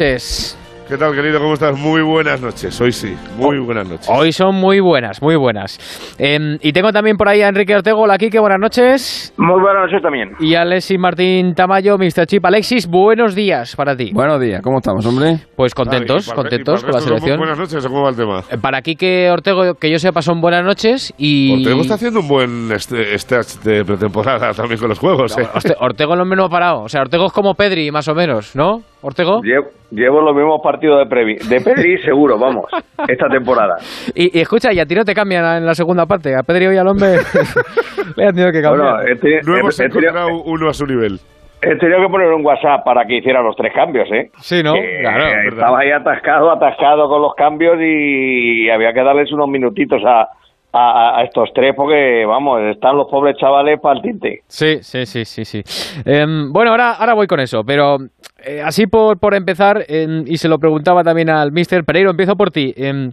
Es... ¿Qué tal, querido? ¿Cómo estás? Muy buenas noches. Hoy sí, muy buenas noches. Hoy son muy buenas, muy buenas. Em, y tengo también por ahí a Enrique Ortego. Hola, Kike, buenas noches. Muy buenas noches también. Y Alexis Martín Tamayo, Mr. Chip. Alexis, buenos días para ti. Buenos días, ¿cómo estamos, hombre? Pues contentos, Ah, para- contentos y con para la selección. Buenas noches, ¿cómo va el tema? Eh, Para Kike Ortego, que yo sepa, son buenas noches. Y. Ortego está haciendo un buen este, stage de pretemporada también con los juegos. ¿eh? Orte- Ortego lo menos ha parado. O sea, Ortego es como Pedri, más o menos, ¿no? ¿Ortego? Llevo, llevo los mismos partidos de, Previ, de Pedri, seguro, vamos, esta temporada. Y, y escucha, y a ti no te cambian en la segunda parte. A Pedri hoy al hombre le han tenido que cambiar. Bueno, No hemos uno a su nivel. he tenido que poner un WhatsApp para que hiciera los tres cambios, ¿eh? sí, ¿no? Que Claro. estaba ahí atascado, atascado con los cambios y había que darles unos minutitos a, a, estos tres porque, vamos, están los pobres chavales para el tinte. Sí, sí, sí, sí, sí. Em, bueno, ahora, ahora voy con eso, pero eh, así por, por empezar, em, y se lo preguntaba también al Mister Pereiro, empiezo por ti. Em,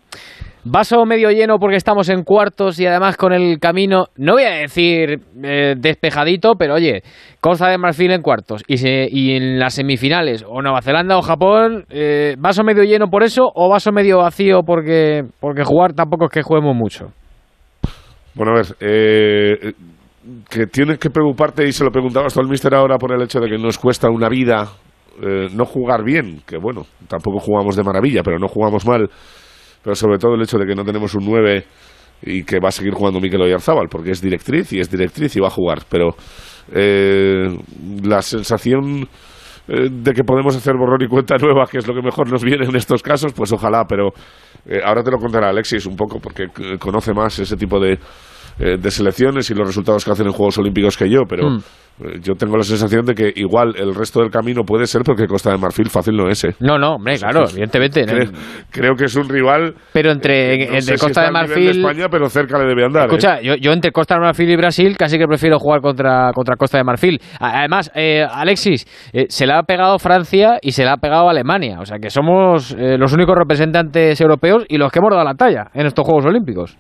vaso medio lleno porque estamos en cuartos y además con el camino, no voy a decir eh, despejadito, pero oye, Costa de Marfil en cuartos y, se- y en las semifinales, o Nueva Zelanda o Japón, eh, vaso medio lleno por eso o vaso medio vacío porque, porque jugar tampoco es que juguemos mucho. Bueno, a ver, eh, que tienes que preocuparte, y se lo preguntabas tú al mister ahora por el hecho de que nos cuesta una vida eh, no jugar bien, que bueno, tampoco jugamos de maravilla, pero no jugamos mal, pero sobre todo el hecho de que no tenemos un 9 y que va a seguir jugando Mikel Oyarzábal, porque es directriz y es directriz y va a jugar, pero eh, la sensación eh, de que podemos hacer borrón y cuenta nueva, que es lo que mejor nos viene en estos casos, pues ojalá, pero eh, ahora te lo contará Alexis un poco, porque eh, conoce más ese tipo de, eh, de selecciones y los resultados que hacen en Juegos Olímpicos que yo, pero Mm. eh, yo tengo la sensación de que igual el resto del camino puede ser porque Costa de Marfil fácil no es. ¿eh? No, no, hombre, claro, evidentemente. Creo, creo que es un rival. Pero entre, eh, no entre si Costa de Marfil. de España, pero cerca le debe andar. Escucha, yo, yo entre Costa de Marfil y Brasil casi que prefiero jugar contra, contra Costa de Marfil. Además, eh, Alexis, se le ha pegado Francia y se le ha pegado Alemania. O sea que somos eh, los únicos representantes europeos y los que hemos dado la talla en estos Juegos Olímpicos.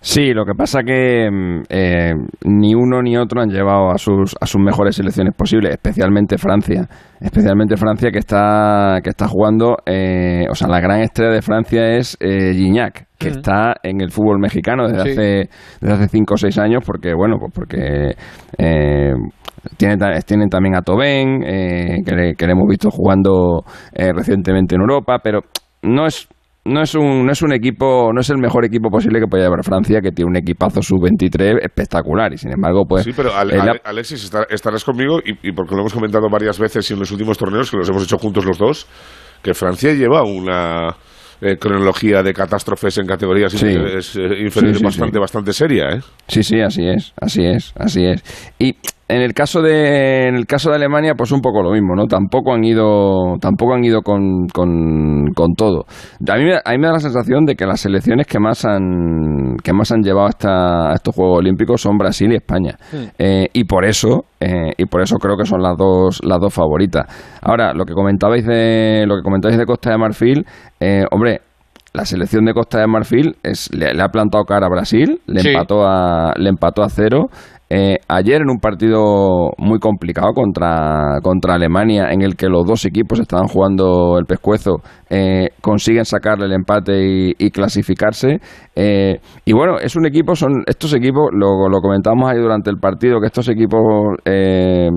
Sí, lo que pasa que mm, eh, ni uno ni otro han llevado a sus, a sus mejores selecciones posibles, especialmente Francia. Especialmente Francia que está, que está jugando, eh, o sea, la gran estrella de Francia es eh, Gignac, que está en el fútbol mexicano desde Sí. hace desde hace cinco o seis años, porque bueno, pues porque eh, tienen, ta- tienen también a Tobén, eh, que, le, que le hemos visto jugando eh, recientemente en Europa, pero no es no es un no es un equipo no es el mejor equipo posible que pueda llevar Francia que tiene un equipazo sub 23 espectacular y sin embargo pues Sí, pero Ale- Alexis, estar- estarás conmigo, y, y porque lo hemos comentado varias veces y en los últimos torneos, que los hemos hecho juntos los dos, que Francia lleva una eh, cronología de catástrofes en categorías Sí. inferiores, eh, inferiores Sí, sí, bastante, bastante seria, ¿eh? Sí, sí, así es, así es, así es. Y en el caso de en el caso de Alemania, pues un poco lo mismo, ¿no? Tampoco han ido tampoco han ido con, con, con todo. A mí, me- a mí me da la sensación de que las selecciones que más han que más han llevado hasta a estos Juegos Olímpicos son Brasil y España. Eh, y por eso eh, y por eso creo que son las dos las dos favoritas. Ahora, lo que comentabais de lo que comentabais de Costa de Marfil, eh, hombre, la selección de Costa de Marfil es, le, le ha plantado cara a Brasil, le Sí. empató a le empató a cero. Eh, ayer en un partido muy complicado contra, contra Alemania, en el que los dos equipos estaban jugando el pescuezo, eh, consiguen sacarle el empate y, clasificarse. Eh, y bueno, es un equipo, son estos equipos, lo, lo comentábamos ahí durante el partido, que estos equipos eh,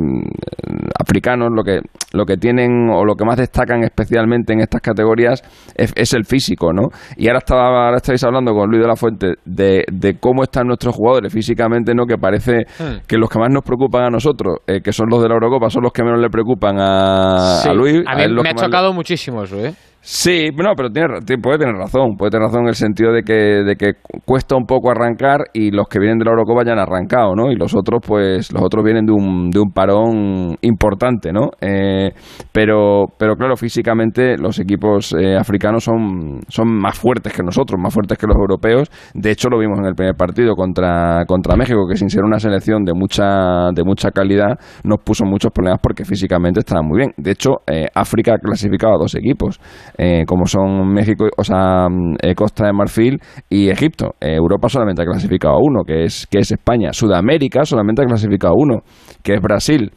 africanos lo que, lo que tienen o lo que más destacan especialmente en estas categorías es, es el físico, ¿no? Y ahora, estaba, ahora estáis hablando con Luis de la Fuente de, de cómo están nuestros jugadores físicamente, ¿no? Que parece Hmm. que los que más nos preocupan a nosotros, eh, que son los de la Eurocopa, son los que menos le preocupan a, Sí, a Luis. a mí me ha le- chocado muchísimo eso, ¿eh? Sí, no, pero tiene, ti- puede tener razón, puede tener razón en el sentido de que, de que cuesta un poco arrancar y los que vienen de la Eurocopa ya han arrancado, ¿no? Y los otros, pues, los otros vienen de un, de un parón importante, ¿no? Eh, pero, pero claro, físicamente los equipos eh, africanos son, son más fuertes que nosotros, más fuertes que los europeos. De hecho, lo vimos en el primer partido contra, contra México, que sin ser una selección de mucha, de mucha calidad, nos puso muchos problemas porque físicamente estaban muy bien. De hecho, eh, África ha clasificado a dos equipos eh, como son México, o sea, mm, eh, Costa de Marfil y Egipto. Eh, Europa solamente ha clasificado a uno, que es, que es España. Sudamérica solamente ha clasificado a uno, que es Brasil.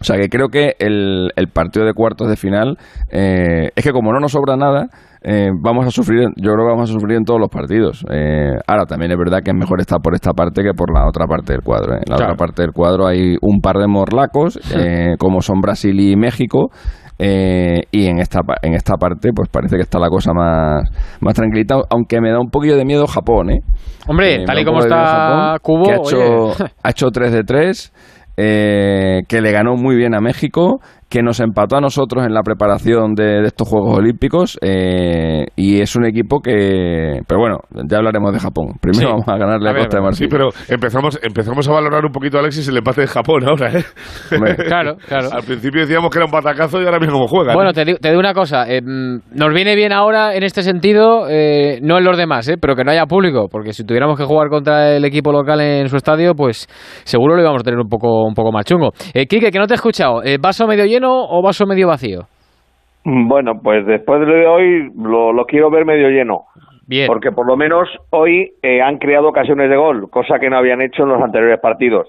O sea que creo que el, el partido de cuartos de final eh, es que como no nos sobra nada, eh, vamos a sufrir, yo creo que vamos a sufrir en todos los partidos. Eh, ahora, también es verdad que es mejor estar por esta parte que por la otra parte del cuadro. En la otra parte del cuadro hay un par de morlacos, como son Brasil y México, y en esta en esta parte pues parece que está la cosa más más tranquilita aunque me da un poquillo de miedo Japón ¿eh? hombre tal y como está Cubo que ha hecho, ha hecho 3 de 3 eh, que le ganó muy bien a México que nos empató a nosotros en la preparación de, estos Juegos Olímpicos eh, y es un equipo que... Pero bueno, ya hablaremos de Japón. Primero vamos a ganarle a, Costa de Marfil. Sí, pero empezamos, empezamos a valorar un poquito, Alexis, el empate de Japón ahora, ¿eh? claro, claro. Al principio decíamos que era un batacazo y ahora mismo cómo juega. Bueno, te, digo, una cosa. Eh, nos viene bien ahora en este sentido, eh, no en los demás, eh, pero que no haya público, porque si tuviéramos que jugar contra el equipo local en su estadio, pues seguro lo íbamos a tener un poco, un poco más chungo. Eh, Quique, que no te he escuchado. ¿Vaso medio lleno o vaso medio vacío? Bueno, pues después de hoy lo, quiero ver medio lleno. Bien. Porque por lo menos hoy eh, han creado ocasiones de gol, cosa que no habían hecho en los anteriores partidos.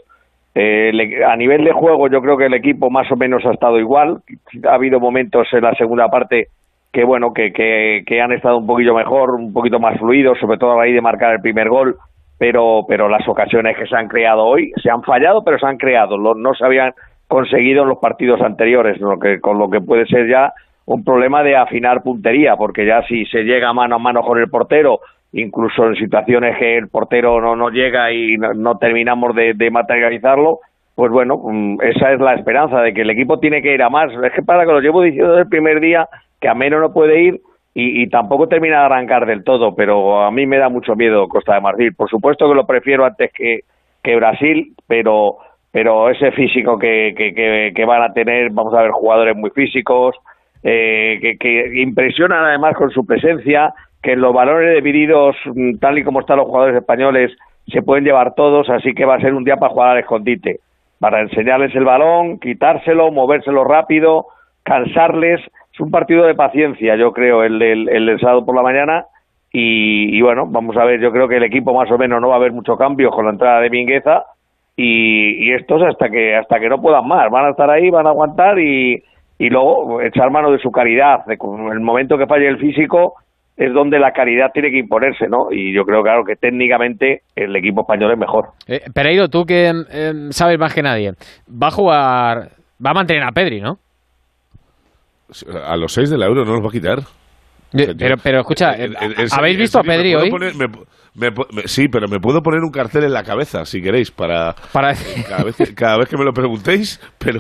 Eh, a nivel de juego, yo creo que el equipo más o menos ha estado igual. Ha habido momentos en la segunda parte que, bueno, que, que, han estado un poquito mejor, un poquito más fluidos, sobre todo a raíz de marcar el primer gol. Pero, pero las ocasiones que se han creado hoy se han fallado, pero se han creado. no se habían conseguido en los partidos anteriores, lo que, con lo que puede ser ya un problema de afinar puntería, porque ya si se llega mano a mano con el portero, incluso en situaciones que el portero no, no llega y no, terminamos de, materializarlo, pues bueno, mm, esa es la esperanza de que el equipo tiene que ir a más. Es que para que lo llevo diciendo desde el primer día, que a menos no puede ir y, y, tampoco termina de arrancar del todo, pero a mí me da mucho miedo Costa de Marfil. Por supuesto que lo prefiero antes que, que Brasil, pero pero ese físico que, van a tener, vamos a ver jugadores muy físicos, eh, que, impresionan además con su presencia, que los valores divididos, mm, tal y como están los jugadores españoles, se pueden llevar todos, así que va a ser un día para jugar al escondite, para enseñarles el balón, quitárselo, movérselo rápido, cansarles. Es un partido de paciencia, yo creo, el del, el sábado por la mañana. Y, y, bueno, vamos a ver, yo creo que el equipo más o menos no va a haber mucho cambio con la entrada de Mingueza y, estos hasta que hasta que no puedan más van a estar ahí van a aguantar y, y luego echar mano de su caridad de, el momento que falle el físico es donde la caridad tiene que imponerse, ¿no? Y yo creo, claro, que técnicamente el equipo español es mejor. Eh, Pereiro, tú que sabes más que nadie, va a jugar, va a mantener a Pedri, ¿no? A los seis del euro no los va a quitar. Pero, pero escucha, ¿habéis visto a Pedri hoy? Sí, pero me puedo poner un cartel en la cabeza, si queréis, para, para... Cada, vez que, cada vez que me lo preguntéis, pero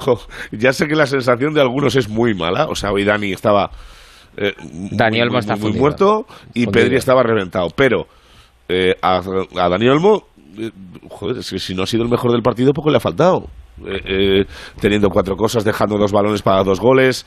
ya sé que la sensación de algunos es muy mala. O sea, hoy Dani estaba eh, Daniel muy, está muy, muerto y Pedri estaba reventado. Pero eh, a, a Dani Olmo, eh, joder, es que si no ha sido el mejor del partido, poco le ha faltado. Eh, teniendo cuatro cosas, dejando dos balones para dos goles,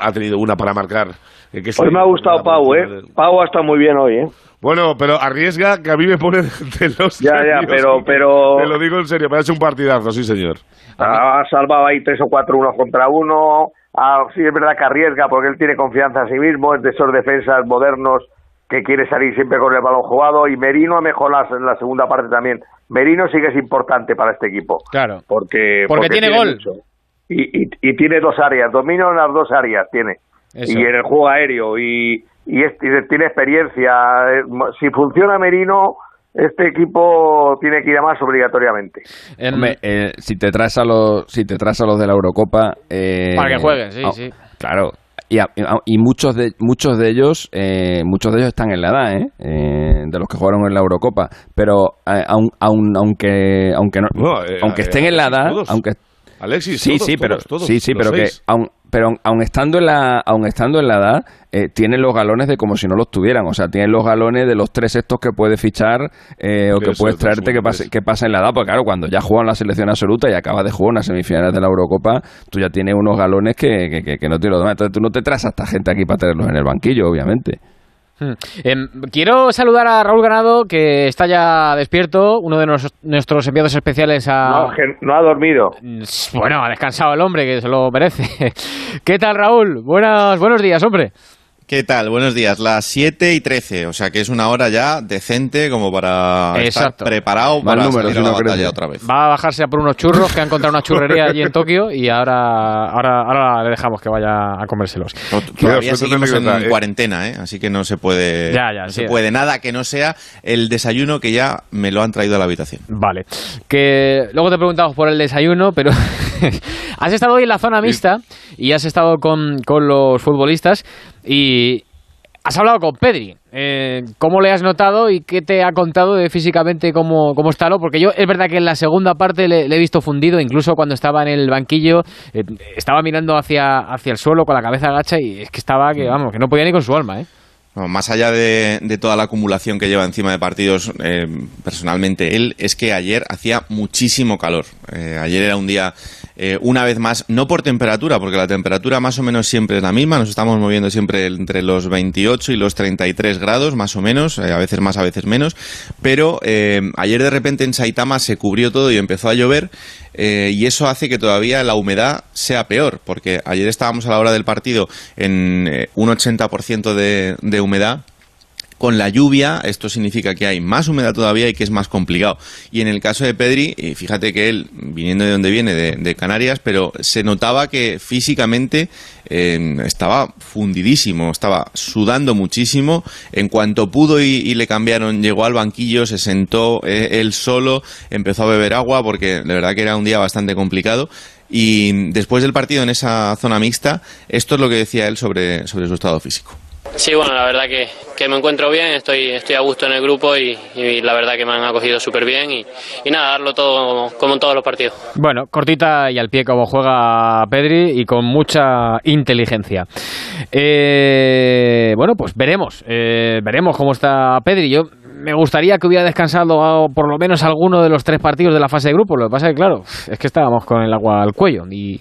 ha tenido una para marcar Hoy me ha gustado Pau, ¿eh? Pau ha estado muy bien hoy, ¿eh? Bueno, pero arriesga que a mí me pone de los Ya, ya, pero, pero... Te lo digo en serio, me ha hecho un partidazo, sí, señor. Ha salvado ahí tres o cuatro uno contra uno. Ah, sí, es verdad que arriesga porque él tiene confianza en sí mismo, es de esos defensas modernos que quiere salir siempre con el balón jugado y Merino ha mejorado en la segunda parte también. Merino sí que es importante para este equipo. Claro. Porque, porque, tiene, gol. Y, y, y, tiene dos áreas, domina en las dos áreas, tiene y en el juego aéreo y, y, tiene experiencia. Eh, si funciona Merino, este equipo tiene que ir a más obligatoriamente. Hombre, eh, si te traes a los si te traes a los de la Eurocopa eh, para que jueguen, sí, sí. Claro. Y, y, muchos de muchos de ellos muchos de ellos están en la edad de los que jugaron en la Eurocopa pero aun, aunque aunque no, aunque estén en la edad aunque Alexis, sí, sí, pero sí, sí, pero que aun, pero aun estando en la, aun estando en la edad, eh, tienen los galones de como si no los tuvieran. O sea, tienen los galones de los tres estos que puede fichar eh, o que puedes traerte que pase, que pasa en la edad. Porque claro, cuando ya juegan la selección absoluta y acaba de jugar unas semifinales de la Eurocopa, tú ya tienes unos galones que, que, que, no tienes los demás. Entonces tú no te traes a esta gente aquí para tenerlos en el banquillo, obviamente. Hmm. Em, quiero saludar a Raúl Ganado, que está ya despierto, uno de nuestros enviados especiales a... No, ha dormido. Bueno, ha descansado el hombre, que se lo merece. ¿Qué tal, Raúl? Buenas, buenos días, hombre. ¿Qué tal? Buenos días. Las 7 y 13, o sea que es una hora ya decente como para estar preparado para salir a la batalla otra vez. Va a bajarse a por unos churros que ha encontrado una churrería allí en Tokio y ahora, ahora, ahora le dejamos que vaya a comérselos. todavía seguimos en eh. cuarentena, ¿eh? así que no se puede, no se puede nada que no sea el desayuno que ya me lo han traído a la habitación. Vale. Que luego te preguntamos por el desayuno, pero has estado hoy en la zona mixta y has estado con, con los futbolistas. Y has hablado con Pedri. Eh, ¿Cómo le has notado y qué te ha contado de físicamente cómo, cómo está? ¿no? Porque yo es verdad que en la segunda parte le, he visto fundido, incluso cuando estaba en el banquillo, eh, estaba mirando hacia, hacia el suelo con la cabeza agacha y es que estaba que, vamos, que no podía ni con su alma, ¿eh? más allá de, toda la acumulación que lleva encima de partidos, eh, personalmente él, es que ayer hacía muchísimo calor. ayer era un día eh, una vez más, no por temperatura, porque la temperatura más o menos siempre es la misma, nos estamos moviendo siempre entre los 28 y los 33 grados, más o menos, eh, a veces más, a veces menos, pero eh, ayer de repente en Saitama se cubrió todo y empezó a llover, y eso hace que todavía la humedad sea peor, porque ayer estábamos a la hora del partido en un 80% de, de humedad con la lluvia, esto significa que hay más humedad todavía y que es más complicado. Y en el caso de Pedri, fíjate que él, viniendo de donde viene, de, Canarias, pero se notaba que físicamente eh, estaba fundidísimo, estaba sudando muchísimo. En cuanto pudo y, le cambiaron, llegó al banquillo, se sentó eh, él solo, empezó a beber agua porque de verdad que era un día bastante complicado. Y después del partido en esa zona mixta, esto es lo que decía él sobre, sobre su estado físico. Sí, bueno, la verdad que, que, me encuentro bien, estoy, estoy a gusto en el grupo y, la verdad que me han acogido súper bien y, y, nada, darlo todo como, en todos los partidos. Bueno, cortita y al pie como juega Pedri y con mucha inteligencia. Eh, bueno, pues veremos, eh, veremos cómo está Pedri. Yo me gustaría que hubiera descansado por lo menos alguno de los tres partidos de la fase de grupo. Lo que pasa es que, claro, es que estábamos con el agua al cuello y,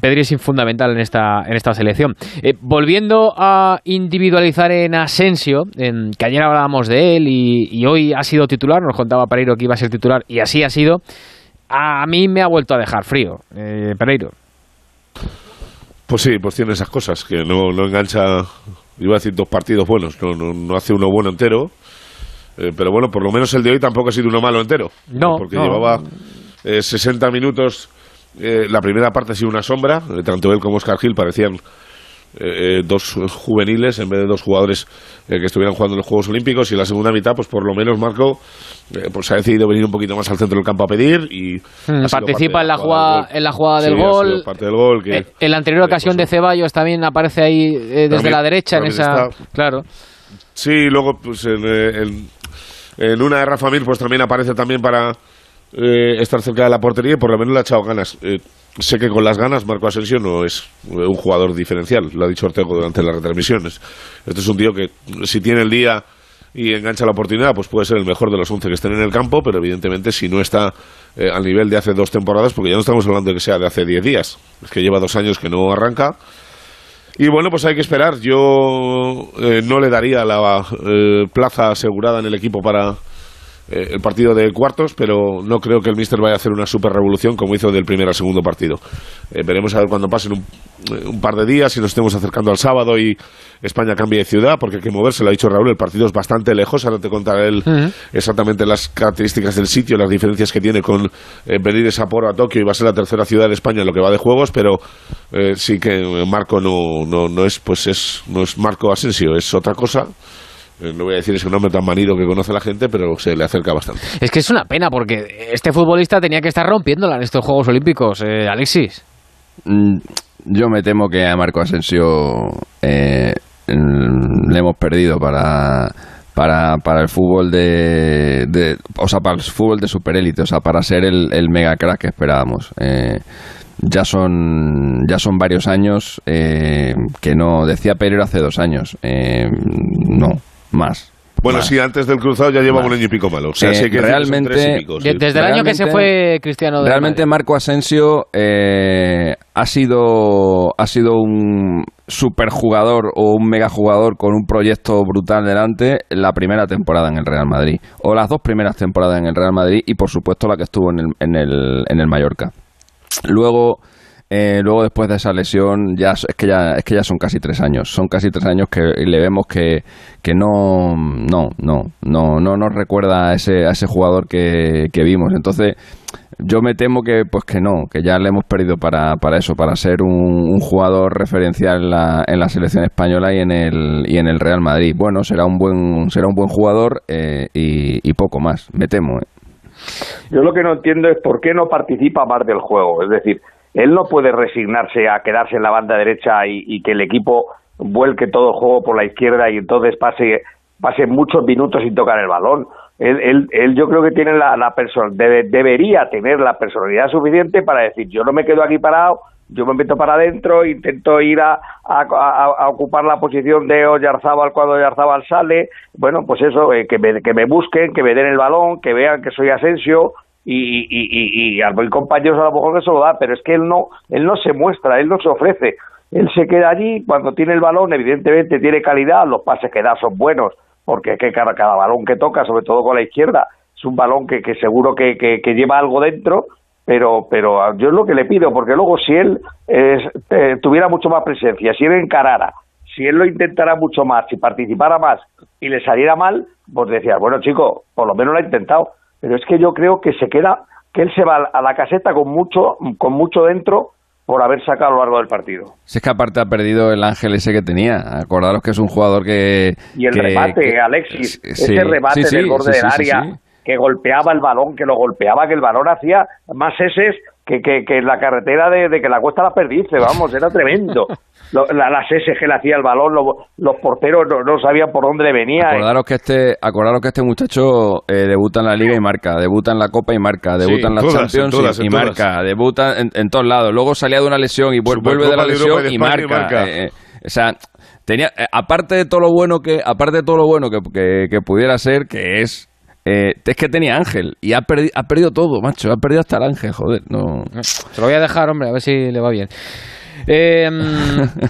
Pedri es fundamental en esta, en esta selección. Eh, volviendo a individualizar en Asensio, en, que ayer hablábamos de él y, hoy ha sido titular, nos contaba Pereiro que iba a ser titular y así ha sido, a mí me ha vuelto a dejar frío, eh, Pereiro. Pues sí, pues tiene esas cosas, que no, no engancha, iba a decir dos partidos buenos, no, no hace uno bueno entero eh, pero bueno, por lo menos el de hoy tampoco ha sido uno malo entero. No. Porque llevaba 60 eh, minutos. Eh, la primera parte ha sido una sombra. tanto él como Oscar Gil parecían dos juveniles en vez de dos jugadores que estuvieran jugando en los Juegos Olímpicos. Y en la segunda mitad, pues por lo menos Marco pues ha decidido venir un poquito más al centro del campo a pedir. y hmm, Participa en la, jugada, en la jugada del gol. Parte del gol en la anterior ocasión de Ceballos también aparece ahí desde la derecha en esa. Claro. Sí, luego pues en, en una de Rafa Mir, pues también aparece también para eh, estar cerca de la portería y por lo menos le ha echado ganas. Eh, sé que con las ganas Marco Asensio no es un jugador diferencial, lo ha dicho Ortego durante las retransmisiones. Este es un tío que si tiene el día y engancha la oportunidad, pues puede ser el mejor de los 11 que estén en el campo, pero evidentemente si no está eh, al nivel de hace dos temporadas, porque ya no estamos hablando de que sea de hace diez días, es que lleva dos años que no arranca y bueno, pues hay que esperar. Yo eh, no le daría la eh, plaza asegurada en el equipo para eh, el partido de cuartos, pero no creo que el Mister vaya a hacer una super revolución como hizo del primer al segundo partido. veremos a ver cuando pasen un, un, par de días, si nos estemos acercando al sábado y España cambie de ciudad, porque hay que moverse, lo ha dicho Raúl, el partido es bastante lejos, ahora te contaré él exactamente las características del sitio, las diferencias que tiene con eh, venir de Sapporo a Tokio y va a ser la tercera ciudad de España en lo que va de juegos, pero eh, sí que Marco no, no, no, es, pues es, no es Marco Asensio, es otra cosa. Eh, no voy a decir ese nombre tan manido que conoce la gente, pero se le acerca bastante. Es que es una pena porque este futbolista tenía que estar rompiéndola en estos Juegos Olímpicos, Alexis. Mm, yo me temo que a Marco Asensio eh, le hemos perdido para, para, para el fútbol de, o sea, para el fútbol de superélite, o sea, para ser el, el mega crack que esperábamos. Eh, ya son ya son varios años eh, que no decía Pereira hace dos años no más bueno, sí, antes del cruzado ya lleva un año y pico malo. O sea, eh, que realmente, desde el año que se fue Cristiano. realmente Marco Asensio eh, ha sido ha sido un superjugador o un megajugador con un proyecto brutal delante la primera temporada en el Real Madrid o las dos primeras temporadas en el Real Madrid y por supuesto la que estuvo en el, en el, en el Mallorca. Luego Eh, luego después de esa lesión ya es que ya es que ya son casi tres años son casi tres años que le vemos que, que no no no no no nos recuerda a ese a ese jugador que, que vimos entonces yo me temo que pues que no, que ya le hemos perdido para, para eso, para ser un, jugador referencial en la, en la, selección española y en el y en el Real Madrid. Bueno, será un buen será un buen jugador eh, y, poco más, me temo. Eh. Yo lo que no entiendo es por qué no participa más del juego, es decir, él no puede resignarse a quedarse en la banda derecha y, que el equipo vuelque todo juego por la izquierda y entonces pase pase muchos minutos sin tocar el balón. Él, él, yo creo que tiene la, la debería tener la personalidad suficiente para decir yo no me quedo aquí parado yo me meto para adentro intento ir a, a, ocupar la posición de Oyarzábal cuando Oyarzábal sale bueno pues eso eh, que, me, que me busquen que me den el balón que vean que soy Asensio y, y, y, y compañeros a lo mejor que se lo da pero es que él no él no se muestra él no se ofrece. Él se queda allí cuando tiene el balón evidentemente tiene calidad los pases que da son buenos porque es que cada, cada balón que toca, sobre todo con la izquierda, es un balón que, que seguro que, que, lleva algo dentro, pero, pero yo es lo que le pido, porque luego si él eh, tuviera mucho más presencia, si él encarara, si él lo intentara mucho más, si participara más y le saliera mal, pues decía, bueno chico, por lo menos lo ha intentado, pero es que yo creo que se queda, que él se va a la caseta con mucho, con mucho dentro por haber sacado a lo largo del partido. Si es que aparte ha perdido el ángel ese que tenía. Acordaros que es un jugador que... Y el remate, Alexis, ese remate del borde del área, que golpeaba el balón, que lo golpeaba, que el balón hacía más eses que, que, que la carretera de, de, que la cuesta la perdice, vamos, era tremendo. las S que le hacía el balón, los porteros no, sabían por dónde le venía. Acordaros que este, acordaros que este muchacho eh, debuta en la Liga y marca, debuta en la Copa y marca, debuta en la Champions y, marca, debuta en, todos lados. Luego salía de una lesión y vuelve de la lesión y marca. Eh, eh, o sea, tenía, aparte de todo lo bueno que, aparte de todo lo bueno que, que, pudiera ser, que es es que tenía Ángel y ha, perdido ha perdido todo, macho. Ha perdido hasta el Ángel, joder. No. Se lo voy a dejar, hombre, a ver si le va bien. Eh,